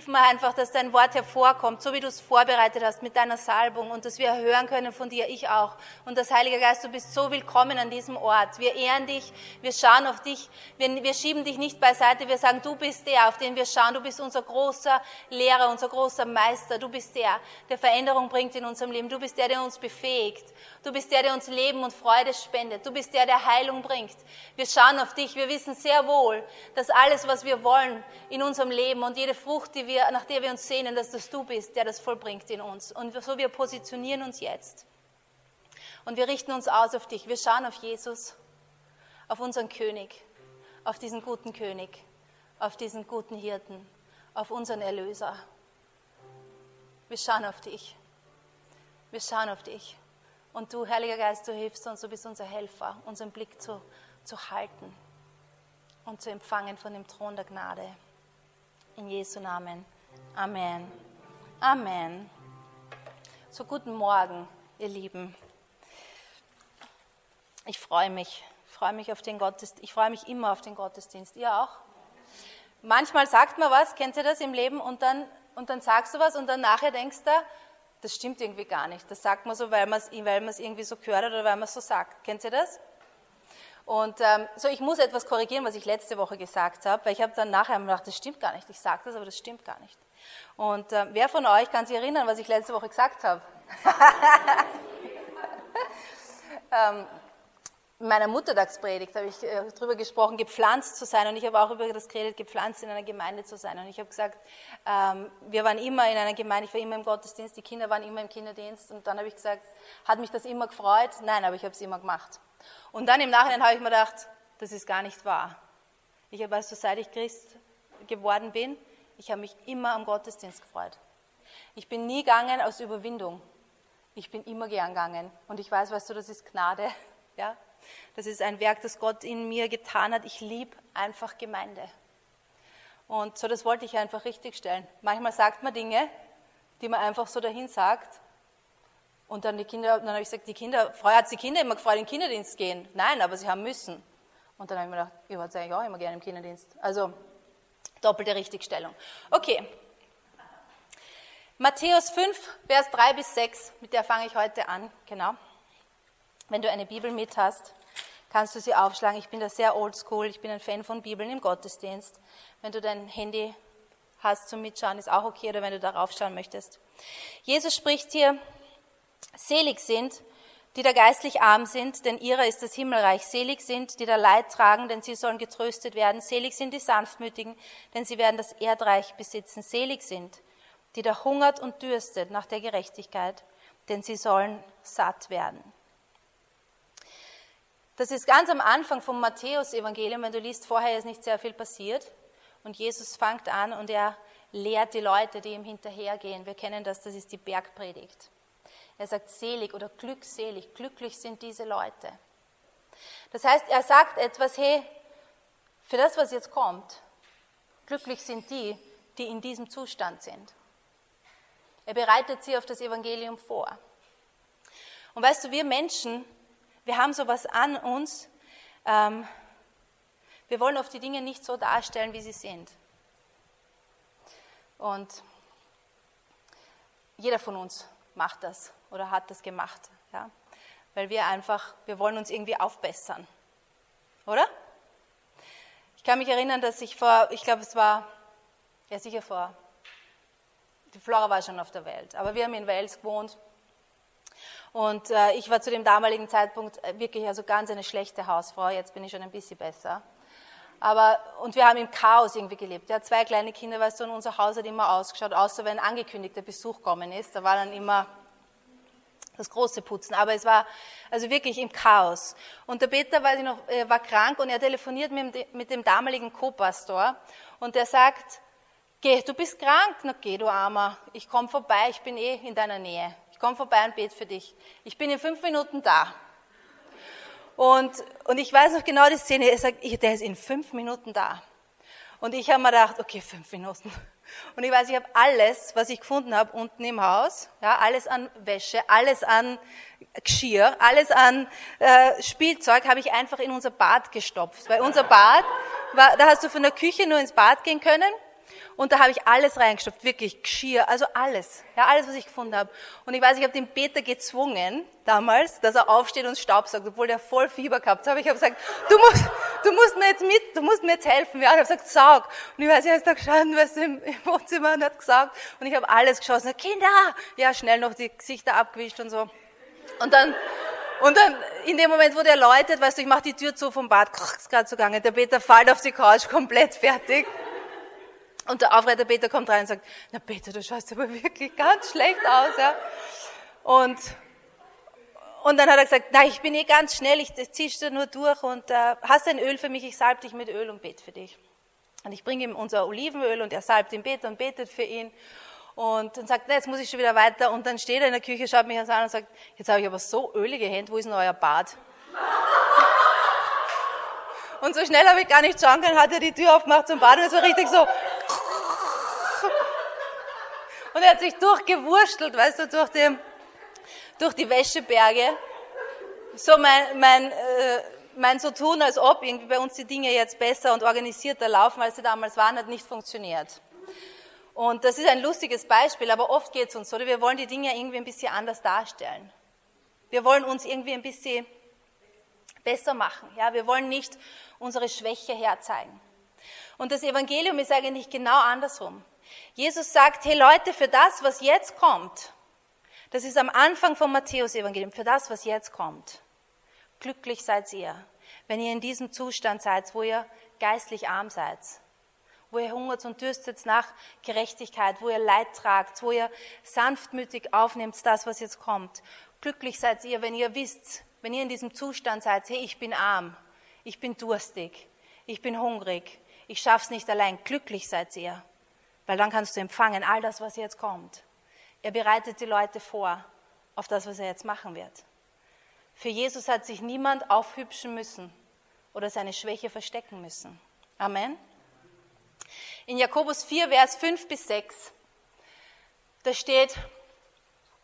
hilf mir einfach, dass dein Wort hervorkommt, so wie du es vorbereitet hast mit deiner Salbung und dass wir hören können von dir, ich auch. Und das Heilige Geist, du bist so willkommen an diesem Ort. Wir ehren dich, wir schauen auf dich, wir, wir schieben dich nicht beiseite, wir sagen, du bist der, auf den wir schauen, du bist unser großer Lehrer, unser großer Meister, du bist der, der Veränderung bringt in unserem Leben, du bist der, der uns befähigt, du bist der, der uns Leben und Freude spendet, du bist der, der Heilung bringt. Wir schauen auf dich, wir wissen sehr wohl, dass alles, was wir wollen in unserem Leben und jede Frucht, die wir, nach der wir uns sehnen, dass das du bist, der das vollbringt in uns. Und so wir positionieren uns jetzt. Und wir richten uns aus auf dich. Wir schauen auf Jesus, auf unseren König, auf diesen guten König, auf diesen guten Hirten, auf unseren Erlöser. Wir schauen auf dich. Wir schauen auf dich. Und du, Heiliger Geist, du hilfst uns, du bist unser Helfer, unseren Blick zu, zu halten und zu empfangen von dem Thron der Gnade. In Jesu Namen. Amen. Amen. So guten Morgen, ihr Lieben. Ich freue mich. Ich freue mich auf den Gottesdienst. Ich freue mich immer auf den Gottesdienst. Ihr auch? Manchmal sagt man was, kennt ihr das im Leben, und dann, und dann sagst du was und dann nachher denkst du, das stimmt irgendwie gar nicht. Das sagt man so, weil man es weil irgendwie so gehört hat oder weil man es so sagt. Kennt ihr das? Und ähm, so, ich muss etwas korrigieren, was ich letzte Woche gesagt habe, weil ich habe dann nachher gedacht, das stimmt gar nicht. Ich sage das, aber das stimmt gar nicht. Und äh, wer von euch kann sich erinnern, was ich letzte Woche gesagt habe? ähm, in meiner Muttertagspredigt habe ich äh, darüber gesprochen, gepflanzt zu sein. Und ich habe auch über das geredet, gepflanzt in einer Gemeinde zu sein. Und ich habe gesagt, ähm, wir waren immer in einer Gemeinde, ich war immer im Gottesdienst, die Kinder waren immer im Kinderdienst. Und dann habe ich gesagt, hat mich das immer gefreut? Nein, aber ich habe es immer gemacht. Und dann im Nachhinein habe ich mir gedacht, das ist gar nicht wahr. Ich habe, weißt du, seit ich Christ geworden bin, ich habe mich immer am Gottesdienst gefreut. Ich bin nie gegangen aus Überwindung. Ich bin immer gern gegangen. Und ich weiß, weißt du, das ist Gnade. Ja, das ist ein Werk, das Gott in mir getan hat. Ich liebe einfach Gemeinde. Und so, das wollte ich einfach richtigstellen. Manchmal sagt man Dinge, die man einfach so dahin sagt. Und dann die Kinder, dann habe ich gesagt, die Kinder, vorher hat die Kinder immer gefreut, in den Kinderdienst gehen. Nein, aber sie haben müssen. Und dann habe ich mir gedacht, ich war eigentlich auch immer gerne im Kinderdienst. Also, doppelte Richtigstellung. Okay. Matthäus 5, Vers 3 bis 6, mit der fange ich heute an, genau. Wenn du eine Bibel mit hast kannst du sie aufschlagen. Ich bin da sehr oldschool, ich bin ein Fan von Bibeln im Gottesdienst. Wenn du dein Handy hast zum Mitschauen, ist auch okay, oder wenn du darauf schauen möchtest. Jesus spricht hier, selig sind, die da geistlich arm sind, denn ihrer ist das Himmelreich. Selig sind, die da Leid tragen, denn sie sollen getröstet werden. Selig sind die Sanftmütigen, denn sie werden das Erdreich besitzen. Selig sind, die da hungert und dürstet nach der Gerechtigkeit, denn sie sollen satt werden. Das ist ganz am Anfang vom Matthäus-Evangelium, wenn du liest, vorher ist nicht sehr viel passiert. Und Jesus fängt an und er lehrt die Leute, die ihm hinterhergehen. Wir kennen das, das ist die Bergpredigt. Er sagt selig oder glückselig, glücklich sind diese Leute. Das heißt, er sagt etwas, hey, für das, was jetzt kommt, glücklich sind die, die in diesem Zustand sind. Er bereitet sie auf das Evangelium vor. Und weißt du, wir Menschen, wir haben sowas an uns. Ähm, wir wollen oft die Dinge nicht so darstellen, wie sie sind. Und jeder von uns macht das oder hat das gemacht. Ja? Weil wir einfach, wir wollen uns irgendwie aufbessern. Oder? Ich kann mich erinnern, dass ich vor, ich glaube, es war, ja sicher vor, die Flora war schon auf der Welt, aber wir haben in Wales gewohnt und äh, ich war zu dem damaligen Zeitpunkt äh, wirklich also ganz eine schlechte Hausfrau. Jetzt bin ich schon ein bisschen besser. Aber, und wir haben im Chaos irgendwie gelebt. Ja, zwei kleine Kinder, weißt du, und unser Haus hat immer ausgeschaut, außer wenn angekündigter Besuch kommen ist. Da war dann immer das große Putzen. Aber es war also wirklich im Chaos. Und der Peter, weiß ich noch, war krank und er telefoniert mit dem, mit dem damaligen Co-Pastor und der sagt, geh, du bist krank? Na geh, du Armer, ich komme vorbei, ich bin eh in deiner Nähe komm vorbei und bete für dich. Ich bin in fünf Minuten da. Und, und ich weiß noch genau die Szene, er sagt, der ist in fünf Minuten da. Und ich habe mir gedacht, okay, fünf Minuten. Und ich weiß, ich habe alles, was ich gefunden habe, unten im Haus, ja, alles an Wäsche, alles an Geschirr, alles an äh, Spielzeug, habe ich einfach in unser Bad gestopft. Weil unser Bad, war, da hast du von der Küche nur ins Bad gehen können Und da habe ich alles reingestopft, wirklich Geschirr, also alles, ja, alles, was ich gefunden habe. Und ich weiß, ich habe den Peter gezwungen, damals, dass er aufsteht und Staubsaugt, obwohl der voll Fieber gehabt hat. Ich habe gesagt, du musst, du musst mir jetzt mit, du musst mir jetzt helfen. Ja, ich habe gesagt, saug. Und ich weiß, er ist da gestanden, weißt du, im, im Wohnzimmer und hat gesagt, und ich habe alles geschossen. Kinder! Ja, schnell noch die Gesichter abgewischt und so. Und dann, und dann, in dem Moment, wo der läutet, weißt du, ich mache die Tür zu vom Bad, ist gerade so gegangen, der Peter fällt auf die Couch, komplett fertig. Und der Aufreiter Peter kommt rein und sagt, na Peter, du schaust aber wirklich ganz schlecht aus, ja. Und, und dann hat er gesagt, na, ich bin eh ganz schnell, ich zieh's dir nur durch und äh, hast ein Öl für mich, ich salbe dich mit Öl und bete für dich. Und ich bringe ihm unser Olivenöl und er salbt den Peter und betet für ihn. Und dann sagt er, jetzt muss ich schon wieder weiter. Und dann steht er in der Küche, schaut mich an und sagt, jetzt habe ich aber so ölige Hände, wo ist denn euer Bad? Und so schnell habe ich gar nicht schauen können, hat er die Tür aufgemacht zum Bad und es war richtig so. Und er hat sich durchgewurstelt, weißt du, durch die, durch die Wäscheberge. So mein, mein, äh, mein so tun, als ob irgendwie bei uns die Dinge jetzt besser und organisierter laufen, als sie damals waren, hat nicht funktioniert. Und das ist ein lustiges Beispiel, aber oft geht es uns so, oder? wir wollen die Dinge irgendwie ein bisschen anders darstellen. Wir wollen uns irgendwie ein bisschen besser machen. Ja, wir wollen nicht unsere Schwäche herzeigen. Und das Evangelium ist eigentlich genau andersrum. Jesus sagt, hey Leute, für das, was jetzt kommt, das ist am Anfang vom Matthäus-Evangelium, für das, was jetzt kommt, glücklich seid ihr, wenn ihr in diesem Zustand seid, wo ihr geistlich arm seid, wo ihr hungert und dürstet nach Gerechtigkeit, wo ihr Leid tragt, wo ihr sanftmütig aufnehmt, das, was jetzt kommt. Glücklich seid ihr, wenn ihr wisst, wenn ihr in diesem Zustand seid, hey, ich bin arm, ich bin durstig, ich bin hungrig, ich schaff's nicht allein. Glücklich seid ihr, weil dann kannst du empfangen all das, was jetzt kommt. Er bereitet die Leute vor auf das, was er jetzt machen wird. Für Jesus hat sich niemand aufhübschen müssen oder seine Schwäche verstecken müssen. Amen. In Jakobus 4, Vers 5 bis 6, da steht,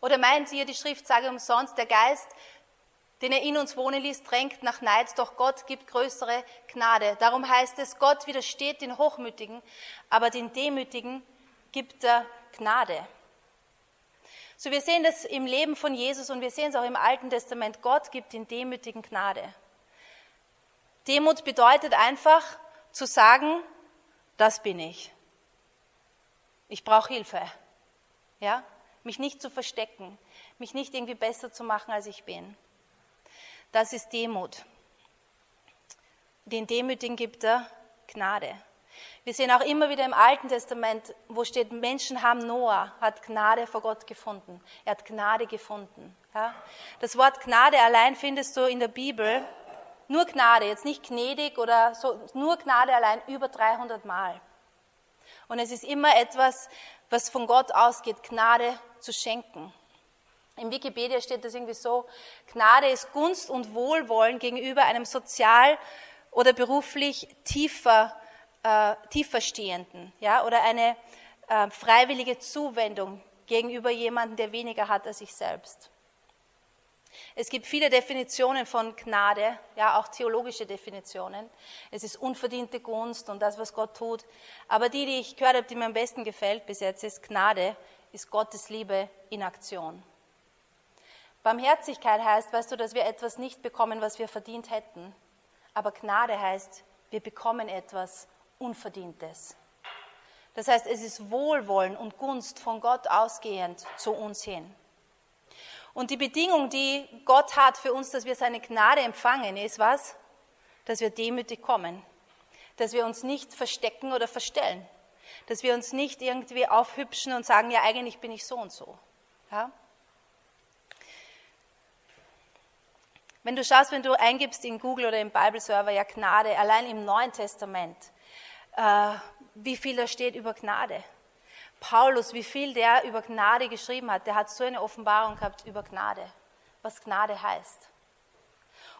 oder meint ihr, die Schrift sage umsonst, der Geist, den er in uns wohnen ließ, drängt nach Neid, doch Gott gibt größere Gnade. Darum heißt es, Gott widersteht den Hochmütigen, aber den Demütigen gibt er Gnade. So, wir sehen das im Leben von Jesus und wir sehen es auch im Alten Testament. Gott gibt den Demütigen Gnade. Demut bedeutet einfach zu sagen, das bin ich. Ich brauche Hilfe. Ja? Mich nicht zu verstecken, mich nicht irgendwie besser zu machen, als ich bin. Das ist Demut. Den Demütigen gibt er Gnade. Wir sehen auch immer wieder im Alten Testament, wo steht, Menschen haben Noah, hat Gnade vor Gott gefunden. Er hat Gnade gefunden. Ja? Das Wort Gnade allein findest du in der Bibel nur Gnade, jetzt nicht gnädig oder so, nur Gnade allein über 300 Mal. Und es ist immer etwas, was von Gott ausgeht, Gnade zu schenken. Im Wikipedia steht das irgendwie so, Gnade ist Gunst und Wohlwollen gegenüber einem sozial oder beruflich tiefer, äh, tieferstehenden, ja, oder eine äh, freiwillige Zuwendung gegenüber jemandem, der weniger hat als ich selbst. Es gibt viele Definitionen von Gnade, ja, auch theologische Definitionen. Es ist unverdiente Gunst und das, was Gott tut. Aber die, die ich gehört habe, die mir am besten gefällt bis jetzt, ist Gnade, ist Gottes Liebe in Aktion. Barmherzigkeit heißt, weißt du, dass wir etwas nicht bekommen, was wir verdient hätten. Aber Gnade heißt, wir bekommen etwas Unverdientes. Das heißt, es ist Wohlwollen und Gunst von Gott ausgehend zu uns hin. Und die Bedingung, die Gott hat für uns, dass wir seine Gnade empfangen, ist was? Dass wir demütig kommen. Dass wir uns nicht verstecken oder verstellen. Dass wir uns nicht irgendwie aufhübschen und sagen, ja, eigentlich bin ich so und so. Ja? Wenn du schaust, wenn du eingibst in Google oder im Bible-Server ja Gnade, allein im Neuen Testament, äh, wie viel da steht über Gnade. Paulus, wie viel der über Gnade geschrieben hat, der hat so eine Offenbarung gehabt über Gnade, was Gnade heißt.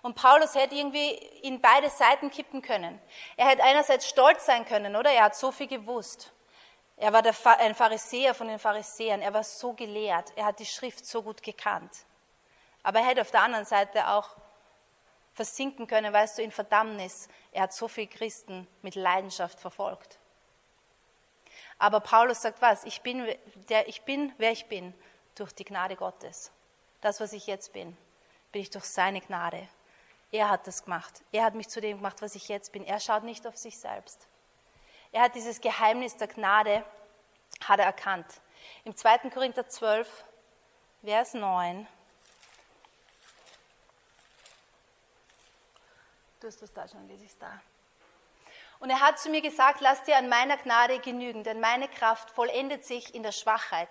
Und Paulus hätte irgendwie in beide Seiten kippen können. Er hätte einerseits stolz sein können, oder? Er hat so viel gewusst. Er war ein Pharisäer von den Pharisäern. Er war so gelehrt. Er hat die Schrift so gut gekannt. Aber er hätte auf der anderen Seite auch versinken können, weißt du, in Verdammnis. Er hat so viele Christen mit Leidenschaft verfolgt. Aber Paulus sagt was? Ich bin, der, ich bin, wer ich bin, durch die Gnade Gottes. Das, was ich jetzt bin, bin ich durch seine Gnade. Er hat das gemacht. Er hat mich zu dem gemacht, was ich jetzt bin. Er schaut nicht auf sich selbst. Er hat dieses Geheimnis der Gnade, hat er erkannt. Im 2. Korinther 12, Vers 9. Du hast das da schon, lese ich es da. Und er hat zu mir gesagt, lass dir an meiner Gnade genügen, denn meine Kraft vollendet sich in der Schwachheit.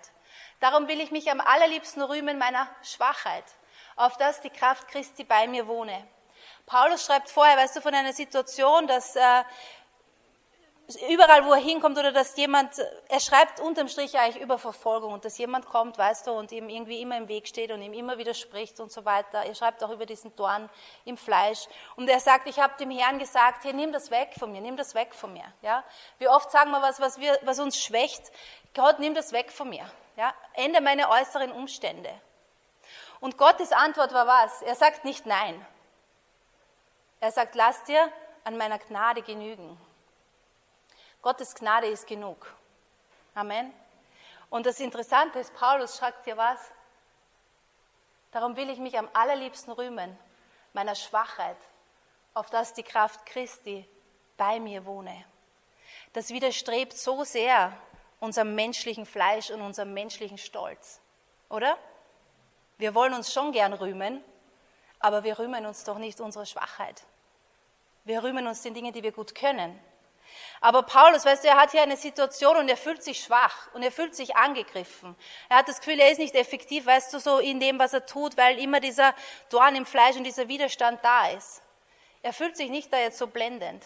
Darum will ich mich am allerliebsten rühmen meiner Schwachheit, auf dass die Kraft Christi bei mir wohne. Paulus schreibt vorher, weißt du, von einer Situation, dass äh, überall, wo er hinkommt, oder dass jemand, er schreibt unterm Strich eigentlich über Verfolgung und dass jemand kommt, weißt du, und ihm irgendwie immer im Weg steht und ihm immer widerspricht und so weiter. Er schreibt auch über diesen Dorn im Fleisch. Und er sagt, ich habe dem Herrn gesagt, hey, nimm das weg von mir, nimm das weg von mir. Ja? Wie oft sagen wir was, was, wir, was uns schwächt, Gott, nimm das weg von mir. Ja? Ändere meine äußeren Umstände. Und Gottes Antwort war was? Er sagt nicht nein. Er sagt, lass dir an meiner Gnade genügen. Gottes Gnade ist genug. Amen. Und das Interessante ist, Paulus schreibt hier was. Darum will ich mich am allerliebsten rühmen, meiner Schwachheit, auf dass die Kraft Christi bei mir wohne. Das widerstrebt so sehr unserem menschlichen Fleisch und unserem menschlichen Stolz, oder? Wir wollen uns schon gern rühmen, aber wir rühmen uns doch nicht unserer Schwachheit. Wir rühmen uns den Dingen, die wir gut können. Aber Paulus, weißt du, er hat hier eine Situation und er fühlt sich schwach und er fühlt sich angegriffen. Er hat das Gefühl, er ist nicht effektiv, weißt du, so in dem, was er tut, weil immer dieser Dorn im Fleisch und dieser Widerstand da ist. Er fühlt sich nicht da jetzt so blendend.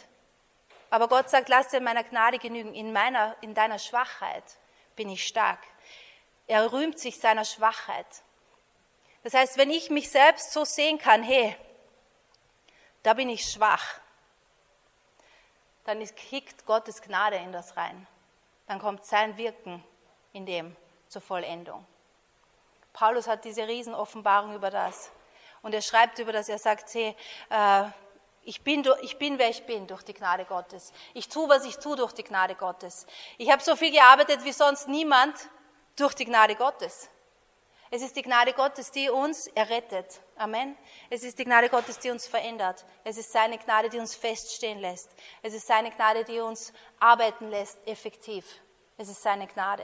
Aber Gott sagt, lass dir meiner Gnade genügen. In meiner, in deiner Schwachheit bin ich stark. Er rühmt sich seiner Schwachheit. Das heißt, wenn ich mich selbst so sehen kann, hey, da bin ich schwach, dann kickt Gottes Gnade in das rein. Dann kommt sein Wirken in dem zur Vollendung. Paulus hat diese Riesenoffenbarung über das. Und er schreibt über das, er sagt, hey, äh, ich bin, ich bin, wer ich bin durch die Gnade Gottes. Ich tue, was ich tue durch die Gnade Gottes. Ich habe so viel gearbeitet wie sonst niemand durch die Gnade Gottes. Es ist die Gnade Gottes, die uns errettet. Amen. Es ist die Gnade Gottes, die uns verändert. Es ist seine Gnade, die uns feststehen lässt. Es ist seine Gnade, die uns arbeiten lässt, effektiv. Es ist seine Gnade.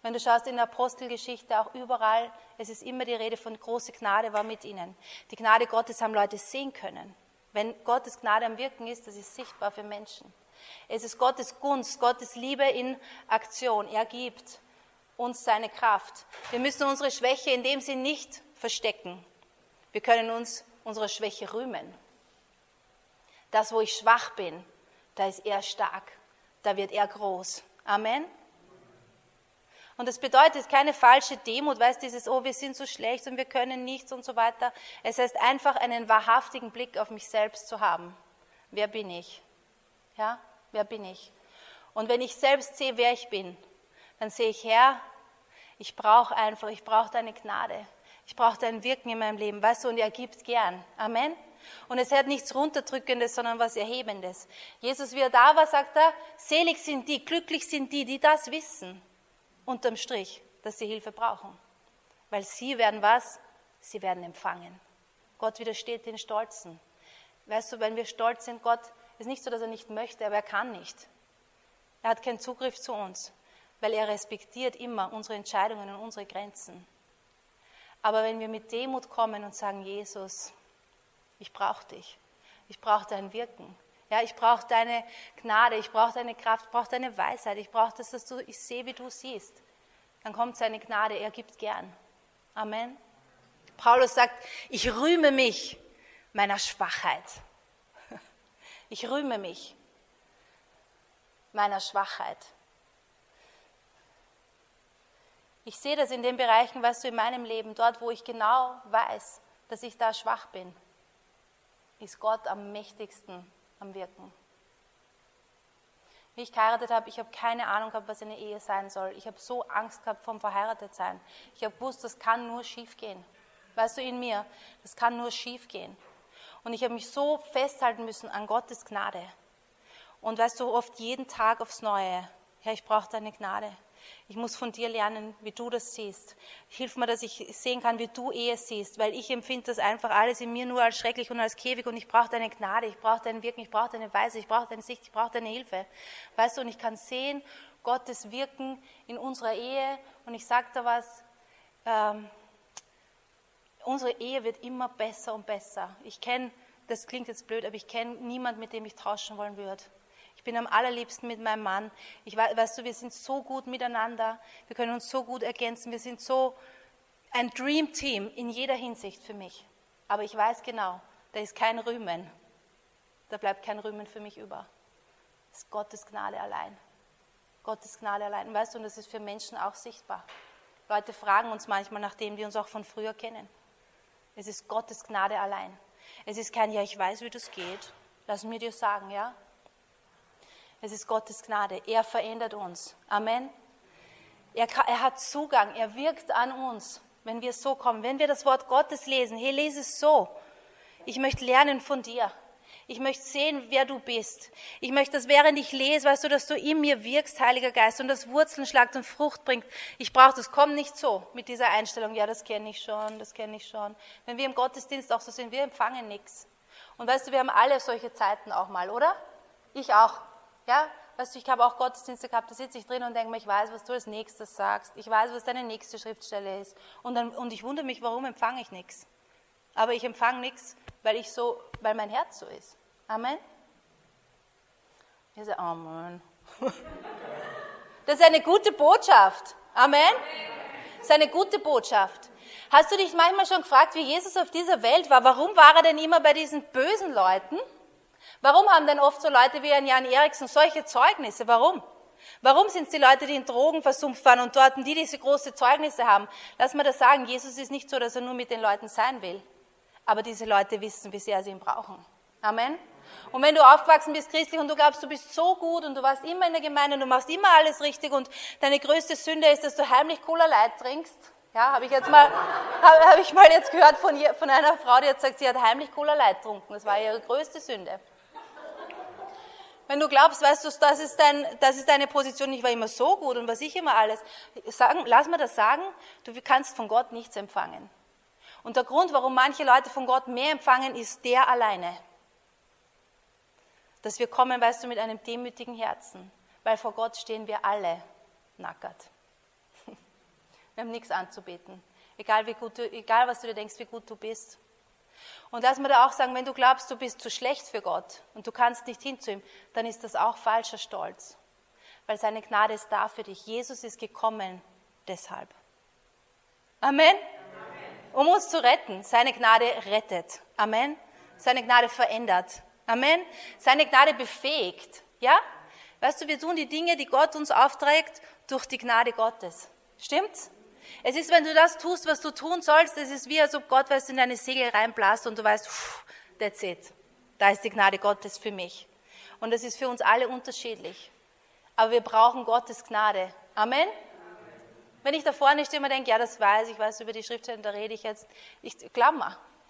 Wenn du schaust in der Apostelgeschichte, auch überall, es ist immer die Rede von große Gnade war mit ihnen. Die Gnade Gottes haben Leute sehen können. Wenn Gottes Gnade am Wirken ist, das ist sichtbar für Menschen. Es ist Gottes Gunst, Gottes Liebe in Aktion. Er gibt uns seine Kraft. Wir müssen unsere Schwäche in dem Sinn nicht verstecken. Wir können uns unserer Schwäche rühmen. Das, wo ich schwach bin, da ist er stark, da wird er groß. Amen. Und das bedeutet keine falsche Demut, weißt dieses, oh, wir sind so schlecht und wir können nichts und so weiter. Es heißt einfach einen wahrhaftigen Blick auf mich selbst zu haben. Wer bin ich? Ja, wer bin ich? Und wenn ich selbst sehe, wer ich bin, dann sehe ich, Herr, ich brauche einfach, ich brauche deine Gnade. Ich brauche dein Wirken in meinem Leben, weißt du, und er gibt gern. Amen. Und es hat nichts Runterdrückendes, sondern was Erhebendes. Jesus, wie er da war, sagt er, selig sind die, glücklich sind die, die das wissen, unterm Strich, dass sie Hilfe brauchen. Weil sie werden was? Sie werden empfangen. Gott widersteht den Stolzen. Weißt du, wenn wir stolz sind, Gott ist nicht so, dass er nicht möchte, aber er kann nicht. Er hat keinen Zugriff zu uns weil er respektiert immer unsere Entscheidungen und unsere Grenzen. Aber wenn wir mit Demut kommen und sagen, Jesus, ich brauche dich, ich brauche dein Wirken, ja, ich brauche deine Gnade, ich brauche deine Kraft, ich brauche deine Weisheit, ich brauche das, dass du, ich sehe, wie du siehst, dann kommt seine Gnade, er gibt gern. Amen. Paulus sagt, ich rühme mich meiner Schwachheit. Ich rühme mich meiner Schwachheit. Ich sehe das in den Bereichen, weißt du, in meinem Leben, dort, wo ich genau weiß, dass ich da schwach bin, ist Gott am mächtigsten am Wirken. Wie ich geheiratet habe, ich habe keine Ahnung gehabt, was eine Ehe sein soll. Ich habe so Angst gehabt vom Verheiratetsein. Ich habe gewusst, das kann nur schief gehen. Weißt du, in mir, das kann nur schief gehen. Und ich habe mich so festhalten müssen an Gottes Gnade. Und weißt du, oft jeden Tag aufs Neue Herr, ich brauche deine Gnade. Ich muss von dir lernen, wie du das siehst. Hilf mir, dass ich sehen kann, wie du Ehe siehst, weil ich empfinde das einfach alles in mir nur als schrecklich und als Käfig und ich brauche deine Gnade, ich brauche dein Wirken, ich brauche deine Weise, ich brauche deine Sicht, ich brauche deine Hilfe. Weißt du, und ich kann sehen, Gottes Wirken in unserer Ehe und ich sage da was, ähm, unsere Ehe wird immer besser und besser. Ich kenne, das klingt jetzt blöd, aber ich kenne niemanden, mit dem ich tauschen wollen würde. Ich bin am allerliebsten mit meinem Mann. Ich weißt du, wir sind so gut miteinander. Wir können uns so gut ergänzen. Wir sind so ein Dream Team in jeder Hinsicht für mich. Aber ich weiß genau, da ist kein Rühmen. Da bleibt kein Rühmen für mich über. Das ist Gottes Gnade allein. Gottes Gnade allein. Weißt du, und das ist für Menschen auch sichtbar. Leute fragen uns manchmal, nachdem die uns auch von früher kennen. Es ist Gottes Gnade allein. Es ist kein, ja, ich weiß, wie das geht. Lass mir dir sagen, ja. Es ist Gottes Gnade. Er verändert uns. Amen. Er, er, hat Zugang. Er wirkt an uns, wenn wir so kommen. Wenn wir das Wort Gottes lesen, hey, lese es so. Ich möchte lernen von dir. Ich möchte sehen, wer du bist. Ich möchte, dass während ich lese, weißt du, dass du in mir wirkst, Heiliger Geist, und das Wurzeln schlagt und Frucht bringt. Ich brauche das. Komm nicht so mit dieser Einstellung, ja, das kenne ich schon, das kenne ich schon. Wenn wir im Gottesdienst auch so sind, wir empfangen nichts. Und weißt du, wir haben alle solche Zeiten auch mal, oder? Ich auch. Ja, weißt du, ich habe auch Gottesdienste gehabt, da sitze ich drin und denke mir, ich weiß, was du als nächstes sagst. Ich weiß, was deine nächste Schriftstelle ist. Und, dann, und ich wundere mich, warum empfange ich nichts. Aber ich empfange nichts, weil ich so, weil mein Herz so ist. Amen. Ich sage, Amen. Das ist eine gute Botschaft. Amen. Das ist eine gute Botschaft. Hast du dich manchmal schon gefragt, wie Jesus auf dieser Welt war? Warum war er denn immer bei diesen bösen Leuten? Warum haben denn oft so Leute wie ein Jan Eriksen solche Zeugnisse? Warum? Warum sind es die Leute, die in Drogen versumpft waren und dort, die diese große Zeugnisse haben? Lass mal das sagen, Jesus ist nicht so, dass er nur mit den Leuten sein will. Aber diese Leute wissen, wie sehr sie ihn brauchen. Amen. Und wenn du aufgewachsen bist christlich und du glaubst, du bist so gut und du warst immer in der Gemeinde und du machst immer alles richtig und deine größte Sünde ist, dass du heimlich Cola Light trinkst, ja, habe ich jetzt mal, habe hab ich mal jetzt gehört von, von einer Frau, die hat gesagt, sie hat heimlich Cola Light getrunken. Das war ihre größte Sünde. Wenn du glaubst, weißt du, das ist, dein, das ist deine Position, ich war immer so gut und was ich immer alles. Sagen, lass mir das sagen, du kannst von Gott nichts empfangen. Und der Grund, warum manche Leute von Gott mehr empfangen, ist der alleine. Dass wir kommen, weißt du, mit einem demütigen Herzen. Weil vor Gott stehen wir alle nackert. Wir haben nichts anzubeten. Egal, wie gut du, egal was du dir denkst, wie gut du bist. Und lass mir da auch sagen, wenn du glaubst, du bist zu schlecht für Gott und du kannst nicht hin zu ihm, dann ist das auch falscher Stolz. Weil seine Gnade ist da für dich. Jesus ist gekommen deshalb. Amen. Um uns zu retten. Seine Gnade rettet. Amen. Seine Gnade verändert. Amen. Seine Gnade befähigt. Ja? Weißt du, wir tun die Dinge, die Gott uns aufträgt, durch die Gnade Gottes. Stimmt's? Es ist, wenn du das tust, was du tun sollst, es ist wie, als ob Gott weißt, in deine Segel reinblasst und du weißt, that's it. Da ist die Gnade Gottes für mich. Und das ist für uns alle unterschiedlich. Aber wir brauchen Gottes Gnade. Amen? Wenn ich da vorne stehe und denke, ja, das weiß ich, weiß über die Schriftstellen, da rede ich jetzt. Ich glaub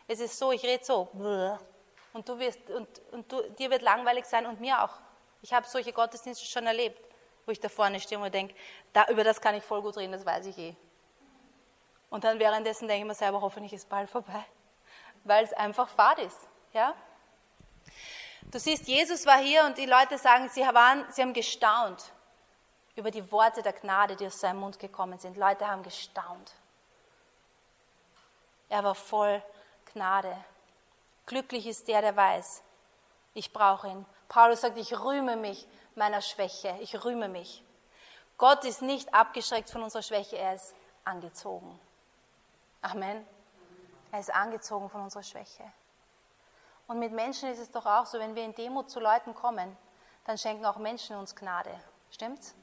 es ist so, ich rede so. Und du wirst, und, und du, dir wird langweilig sein und mir auch. Ich habe solche Gottesdienste schon erlebt, wo ich da vorne stehe und denke, da, über das kann ich voll gut reden, das weiß ich eh. Und dann währenddessen denke ich mir selber, hoffentlich ist bald vorbei, weil es einfach fad ist. Ja? Du siehst, Jesus war hier und die Leute sagen, sie, waren, sie haben gestaunt über die Worte der Gnade, die aus seinem Mund gekommen sind. Leute haben gestaunt. Er war voll Gnade. Glücklich ist der, der weiß, ich brauche ihn. Paulus sagt, ich rühme mich meiner Schwäche. Ich rühme mich. Gott ist nicht abgeschreckt von unserer Schwäche, er ist angezogen. Amen. Er ist angezogen von unserer Schwäche. Und mit Menschen ist es doch auch so, wenn wir in Demut zu Leuten kommen, dann schenken auch Menschen uns Gnade. Stimmt's?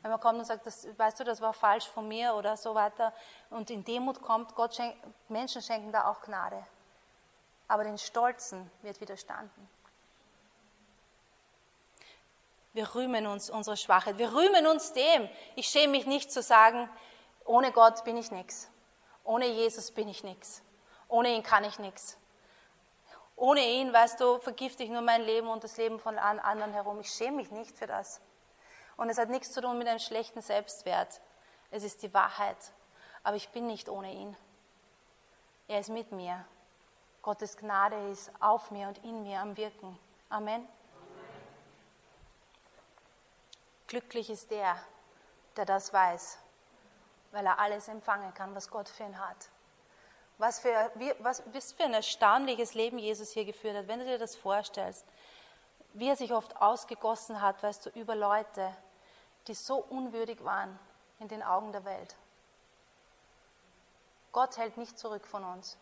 Wenn man kommt und sagt, das, weißt du, das war falsch von mir oder so weiter, und in Demut kommt, Gott schenkt, Menschen schenken da auch Gnade. Aber den Stolzen wird widerstanden. Wir rühmen uns unsere Schwachheit. Wir rühmen uns dem. Ich schäme mich nicht zu sagen, ohne Gott bin ich nichts. Ohne Jesus bin ich nichts. Ohne ihn kann ich nichts. Ohne ihn, weißt du, vergifte ich nur mein Leben und das Leben von anderen herum. Ich schäme mich nicht für das. Und es hat nichts zu tun mit einem schlechten Selbstwert. Es ist die Wahrheit. Aber ich bin nicht ohne ihn. Er ist mit mir. Gottes Gnade ist auf mir und in mir am Wirken. Amen. Glücklich ist der, der das weiß, weil er alles empfangen kann, was Gott für ihn hat. Was für, was, was für ein erstaunliches Leben Jesus hier geführt hat, wenn du dir das vorstellst. Wie er sich oft ausgegossen hat, weißt du, über Leute, die so unwürdig waren in den Augen der Welt. Gott hält nicht zurück von uns.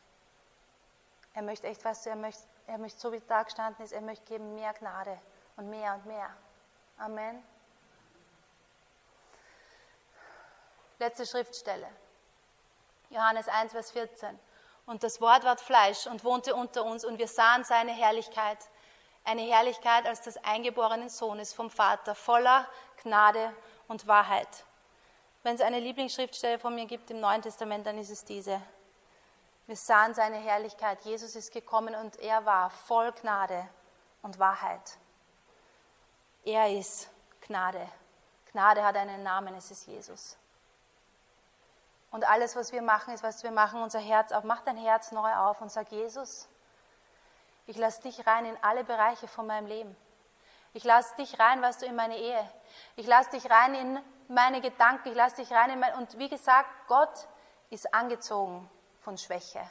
Er möchte echt, weißt du, er möchte, er möchte so wie da gestanden ist, er möchte geben mehr Gnade und mehr und mehr. Amen. Letzte Schriftstelle. Johannes 1, Vers 14. Und das Wort ward Fleisch und wohnte unter uns und wir sahen seine Herrlichkeit. Eine Herrlichkeit als des eingeborenen Sohnes vom Vater, voller Gnade und Wahrheit. Wenn es eine Lieblingsschriftstelle von mir gibt im Neuen Testament, dann ist es diese. Wir sahen seine Herrlichkeit. Jesus ist gekommen und er war voll Gnade und Wahrheit. Er ist Gnade. Gnade hat einen Namen, es ist Jesus. Und alles, was wir machen, ist, was wir machen, unser Herz auf. Mach dein Herz neu auf und sag, Jesus, ich lasse dich rein in alle Bereiche von meinem Leben. Ich lasse dich rein, weißt du, in meine Ehe. Ich lasse dich rein in meine Gedanken. Ich lasse dich rein in mein... Und wie gesagt, Gott ist angezogen von Schwäche,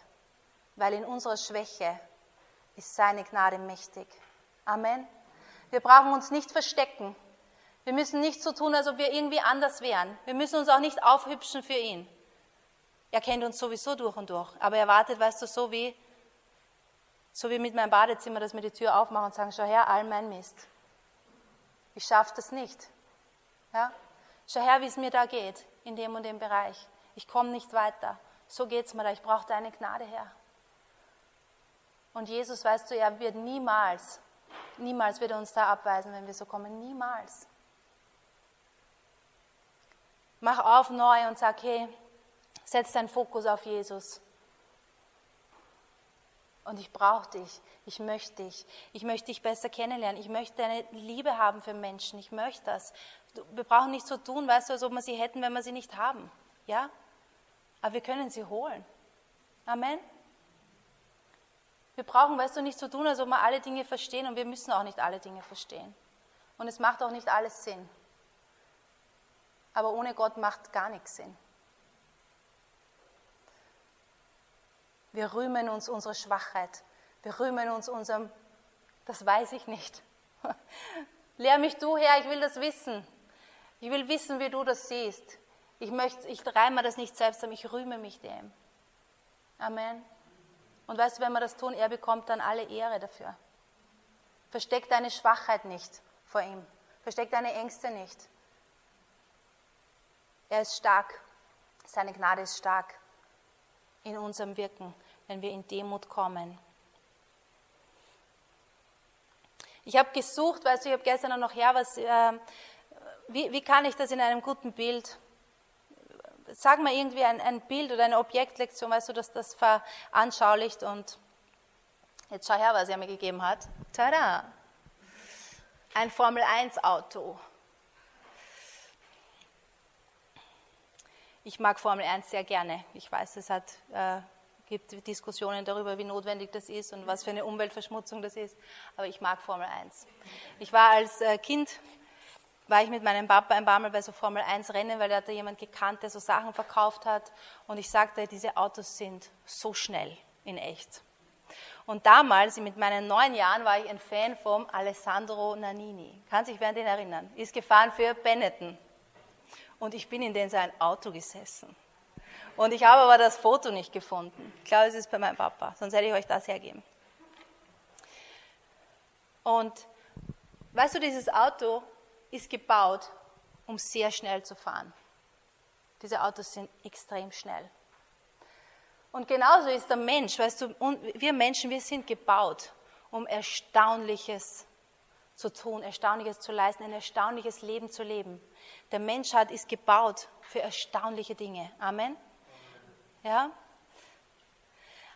weil in unserer Schwäche ist seine Gnade mächtig. Amen. Wir brauchen uns nicht verstecken. Wir müssen nicht so tun, als ob wir irgendwie anders wären. Wir müssen uns auch nicht aufhübschen für ihn. Er kennt uns sowieso durch und durch. Aber er wartet, weißt du, so wie, so wie mit meinem Badezimmer, dass wir die Tür aufmachen und sagen, schau her, all mein Mist. Ich schaffe das nicht. Ja? Schau her, wie es mir da geht, in dem und dem Bereich. Ich komme nicht weiter. So geht es mir da. Ich brauche deine Gnade her. Und Jesus, weißt du, er wird niemals, niemals wird er uns da abweisen, wenn wir so kommen. Niemals. Mach auf neu und sag, hey, Setz deinen Fokus auf Jesus. Und ich brauche dich. Ich möchte dich. Ich möchte dich besser kennenlernen. Ich möchte eine Liebe haben für Menschen. Ich möchte das. Wir brauchen nicht so tun, weißt du, als ob wir sie hätten, wenn wir sie nicht haben. Ja? Aber wir können sie holen. Amen. Wir brauchen, weißt du, nicht so tun, als ob wir alle Dinge verstehen und wir müssen auch nicht alle Dinge verstehen. Und es macht auch nicht alles Sinn. Aber ohne Gott macht gar nichts Sinn. Wir rühmen uns unserer Schwachheit. Wir rühmen uns unserem, das weiß ich nicht. Lehr mich du, Herr, ich will das wissen. Ich will wissen, wie du das siehst. Ich, möchte, ich reime das nicht selbst, sondern ich rühme mich dem. Amen. Und weißt du, wenn wir das tun, er bekommt dann alle Ehre dafür. Versteck deine Schwachheit nicht vor ihm. Versteck deine Ängste nicht. Er ist stark. Seine Gnade ist stark in unserem Wirken, wenn wir in Demut kommen. Ich habe gesucht, weißt du, ich habe gestern noch, her, was, äh, wie, wie, kann ich das in einem guten Bild? Sag mal irgendwie ein, ein Bild oder eine Objektlektion, weißt du, dass das veranschaulicht und jetzt schau her, was er mir gegeben hat. Tada! Ein Formel-1-Auto. Ich mag Formel 1 sehr gerne. Ich weiß, es hat, äh, gibt Diskussionen darüber, wie notwendig das ist und was für eine Umweltverschmutzung das ist. Aber ich mag Formel 1. Ich war als äh, Kind, war ich mit meinem Papa ein paar Mal bei so Formel 1 Rennen, weil er hat da jemand gekannt, der so Sachen verkauft hat. Und ich sagte, diese Autos sind so schnell in echt. Und damals, mit meinen neun Jahren, war ich ein Fan vom Alessandro Nannini. Kann sich wer an den erinnern? Ist gefahren für Benetton und ich bin in den sein Auto gesessen. Und ich habe aber das Foto nicht gefunden. Ich glaube, es ist bei meinem Papa, sonst hätte ich euch das hergeben. Und weißt du, dieses Auto ist gebaut, um sehr schnell zu fahren. Diese Autos sind extrem schnell. Und genauso ist der Mensch, weißt du, wir Menschen, wir sind gebaut, um Erstaunliches zu tun, Erstaunliches zu leisten, ein erstaunliches Leben zu leben. Der Mensch hat, ist gebaut für erstaunliche Dinge. Amen. Ja?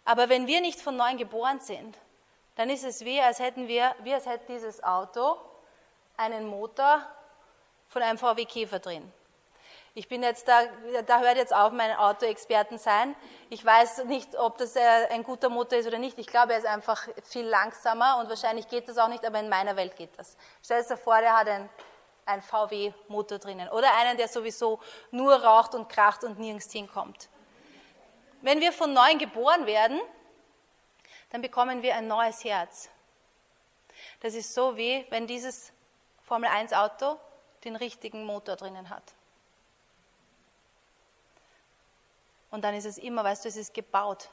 Aber wenn wir nicht von neuem geboren sind, dann ist es wie, als hätten wir, wie als hätte dieses Auto einen Motor, von einem VW Käfer drin. Ich bin jetzt da, da hört jetzt auf mein Autoexperten sein. Ich weiß nicht, ob das ein guter Motor ist oder nicht. Ich glaube, er ist einfach viel langsamer und wahrscheinlich geht das auch nicht, aber in meiner Welt geht das. Stell dir vor, der hat ein, ein VW-Motor drinnen oder einen, der sowieso nur raucht und kracht und nirgends hinkommt. Wenn wir von neuem geboren werden, dann bekommen wir ein neues Herz. Das ist so wie, wenn dieses Formel 1 Auto den richtigen Motor drinnen hat. Und dann ist es immer, weißt du, es ist gebaut,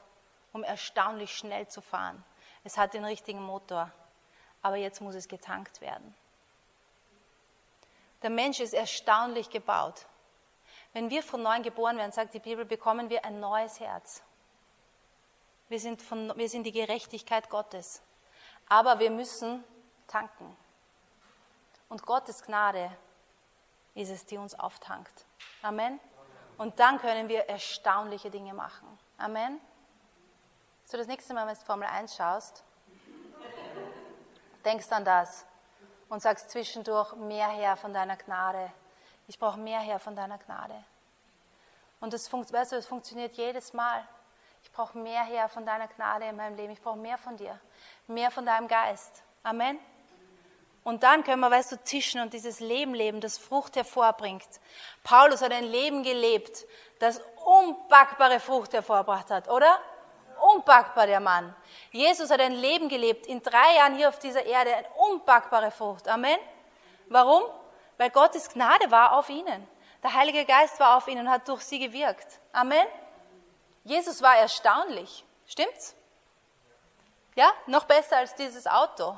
um erstaunlich schnell zu fahren. Es hat den richtigen Motor, aber jetzt muss es getankt werden. Der Mensch ist erstaunlich gebaut. Wenn wir von neuem geboren werden, sagt die Bibel, bekommen wir ein neues Herz. Wir sind, von, wir sind die Gerechtigkeit Gottes. Aber wir müssen tanken. Und Gottes Gnade ist es, die uns auftankt. Amen. Und dann können wir erstaunliche Dinge machen. Amen. So das nächste Mal, wenn du Formel 1 schaust, denkst an das und sagst zwischendurch mehr her von deiner Gnade. Ich brauche mehr her von deiner Gnade. Und das, weißt du, das funktioniert jedes Mal. Ich brauche mehr her von deiner Gnade in meinem Leben. Ich brauche mehr von dir. Mehr von deinem Geist. Amen. Und dann können wir, weißt du, zischen und dieses Leben leben, das Frucht hervorbringt. Paulus hat ein Leben gelebt, das unpackbare Frucht hervorbracht hat, oder? Unpackbar, der Mann. Jesus hat ein Leben gelebt, in drei Jahren hier auf dieser Erde, eine unpackbare Frucht. Amen. Warum? Weil Gottes Gnade war auf ihnen. Der Heilige Geist war auf ihnen und hat durch sie gewirkt. Amen. Jesus war erstaunlich. Stimmt's? Ja, noch besser als dieses Auto.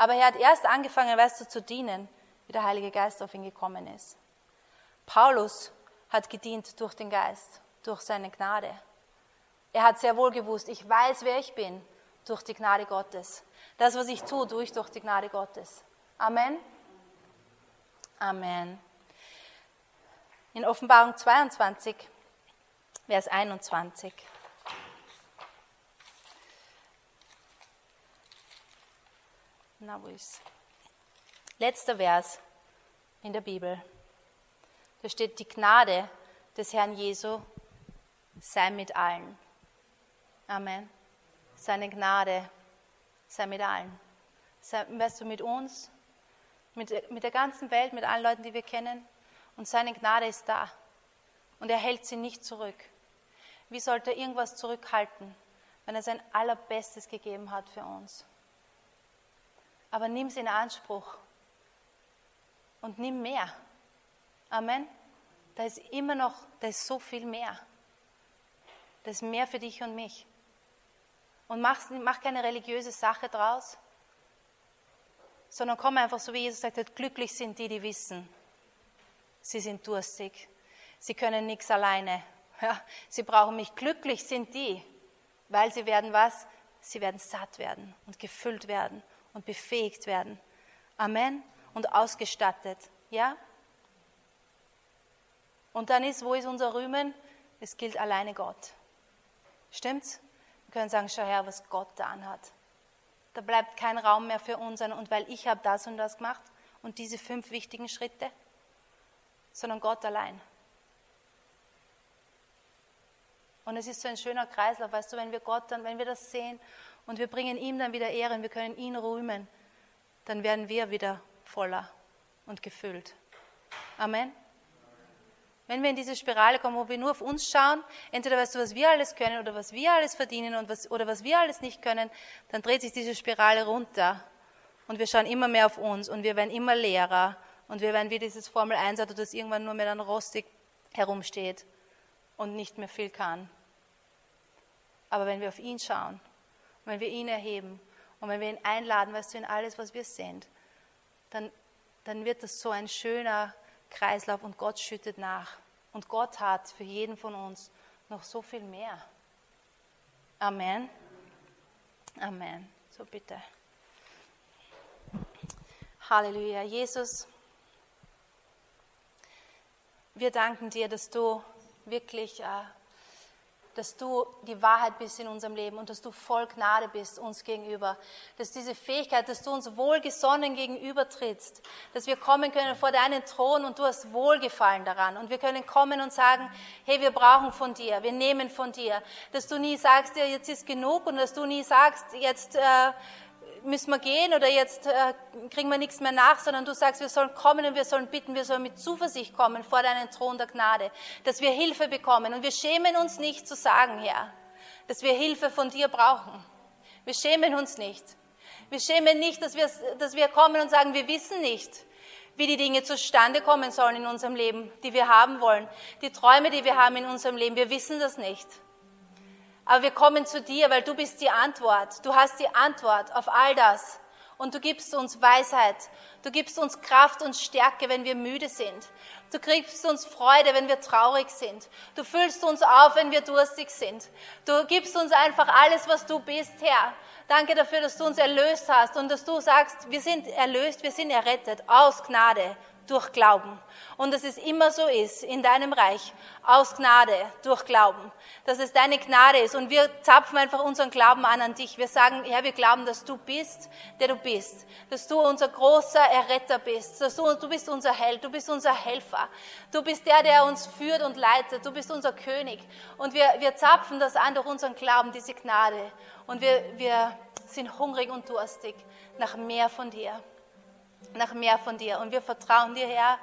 Aber er hat erst angefangen, weißt du, zu dienen, wie der Heilige Geist auf ihn gekommen ist. Paulus hat gedient durch den Geist, durch seine Gnade. Er hat sehr wohl gewusst, ich weiß, wer ich bin, durch die Gnade Gottes. Das, was ich tue, tue ich durch die Gnade Gottes. Amen. Amen. In Offenbarung 22, Vers 21. Na, wo ist Letzter Vers in der Bibel. Da steht, die Gnade des Herrn Jesu sei mit allen. Amen. Seine Gnade sei mit allen. Sei, weißt du, mit uns, mit, mit der ganzen Welt, mit allen Leuten, die wir kennen. Und seine Gnade ist da. Und er hält sie nicht zurück. Wie sollte er irgendwas zurückhalten, wenn er sein Allerbestes gegeben hat für uns? Aber nimm es in Anspruch und nimm mehr. Amen. Da ist immer noch, da ist so viel mehr. Da ist mehr für dich und mich. Und mach, mach keine religiöse Sache draus, sondern komm einfach so, wie Jesus sagt glücklich sind die, die wissen, sie sind durstig, sie können nichts alleine. Ja, sie brauchen mich. Glücklich sind die, weil sie werden was? Sie werden satt werden und gefüllt werden und befähigt werden. Amen. Und ausgestattet. Ja? Und dann ist, wo ist unser Rühmen? Es gilt alleine Gott. Stimmt's? Wir können sagen, schau her, was Gott da anhat. Da bleibt kein Raum mehr für uns und weil ich habe das und das gemacht und diese fünf wichtigen Schritte, sondern Gott allein. Und es ist so ein schöner Kreislauf, weißt du, wenn wir Gott dann, wenn wir das sehen und wir bringen ihm dann wieder Ehre und wir können ihn rühmen, dann werden wir wieder voller und gefüllt. Amen. Wenn wir in diese Spirale kommen, wo wir nur auf uns schauen, entweder weißt du, was wir alles können oder was wir alles verdienen und was, oder was wir alles nicht können, dann dreht sich diese Spirale runter und wir schauen immer mehr auf uns und wir werden immer leerer und wir werden wie dieses Formel 1 Auto, das irgendwann nur mehr dann rostig herumsteht und nicht mehr viel kann. Aber wenn wir auf ihn schauen und wenn wir ihn erheben und wenn wir ihn einladen, weißt du, in alles, was wir sind, dann, dann wird das so ein schöner Kreislauf und Gott schüttet nach. Und Gott hat für jeden von uns noch so viel mehr. Amen. Amen. So bitte. Halleluja. Jesus, wir danken dir, dass du wirklich äh, dass du die Wahrheit bist in unserem Leben und dass du voll Gnade bist uns gegenüber. Dass diese Fähigkeit, dass du uns wohlgesonnen gegenüber trittst, dass wir kommen können vor deinen Thron und du hast Wohlgefallen daran. Und wir können kommen und sagen, hey, wir brauchen von dir, wir nehmen von dir. Dass du nie sagst, ja, jetzt ist genug und dass du nie sagst, jetzt... Äh, müssen wir gehen oder jetzt äh, kriegen wir nichts mehr nach, sondern du sagst, wir sollen kommen und wir sollen bitten, wir sollen mit Zuversicht kommen vor deinen Thron der Gnade, dass wir Hilfe bekommen. Und wir schämen uns nicht zu sagen, Herr, dass wir Hilfe von dir brauchen. Wir schämen uns nicht. Wir schämen nicht, dass wir, dass wir kommen und sagen, wir wissen nicht, wie die Dinge zustande kommen sollen in unserem Leben, die wir haben wollen. Die Träume, die wir haben in unserem Leben, wir wissen das nicht. Aber wir kommen zu dir, weil du bist die Antwort. Du hast die Antwort auf all das. Und du gibst uns Weisheit. Du gibst uns Kraft und Stärke, wenn wir müde sind. Du gibst uns Freude, wenn wir traurig sind. Du füllst uns auf, wenn wir durstig sind. Du gibst uns einfach alles, was du bist, Herr. Danke dafür, dass du uns erlöst hast und dass du sagst, wir sind erlöst, wir sind errettet aus Gnade durch Glauben. Und dass es immer so ist in deinem Reich, aus Gnade, durch Glauben. Dass es deine Gnade ist. Und wir zapfen einfach unseren Glauben an an dich. Wir sagen, Herr, wir glauben, dass du bist, der du bist. Dass du unser großer Erretter bist. Dass du, du bist unser Held. Du bist unser Helfer. Du bist der, der uns führt und leitet. Du bist unser König. Und wir, wir zapfen das an durch unseren Glauben, diese Gnade. Und wir, wir sind hungrig und durstig nach mehr von dir nach mehr von dir. Und wir vertrauen dir, Herr,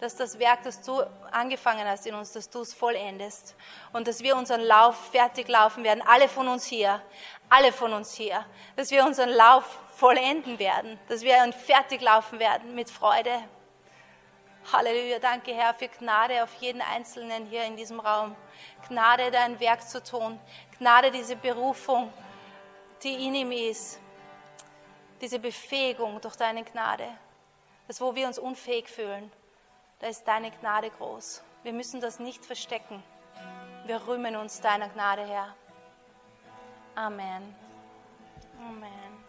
dass das Werk, das du angefangen hast in uns, dass du es vollendest. Und dass wir unseren Lauf fertig laufen werden. Alle von uns hier. Alle von uns hier. Dass wir unseren Lauf vollenden werden. Dass wir fertig laufen werden mit Freude. Halleluja. Danke, Herr, für Gnade auf jeden Einzelnen hier in diesem Raum. Gnade, dein Werk zu tun. Gnade, diese Berufung, die in ihm ist diese Befähigung durch deine Gnade. Das, wo wir uns unfähig fühlen, da ist deine Gnade groß. Wir müssen das nicht verstecken. Wir rühmen uns deiner Gnade, Herr. Amen. Amen.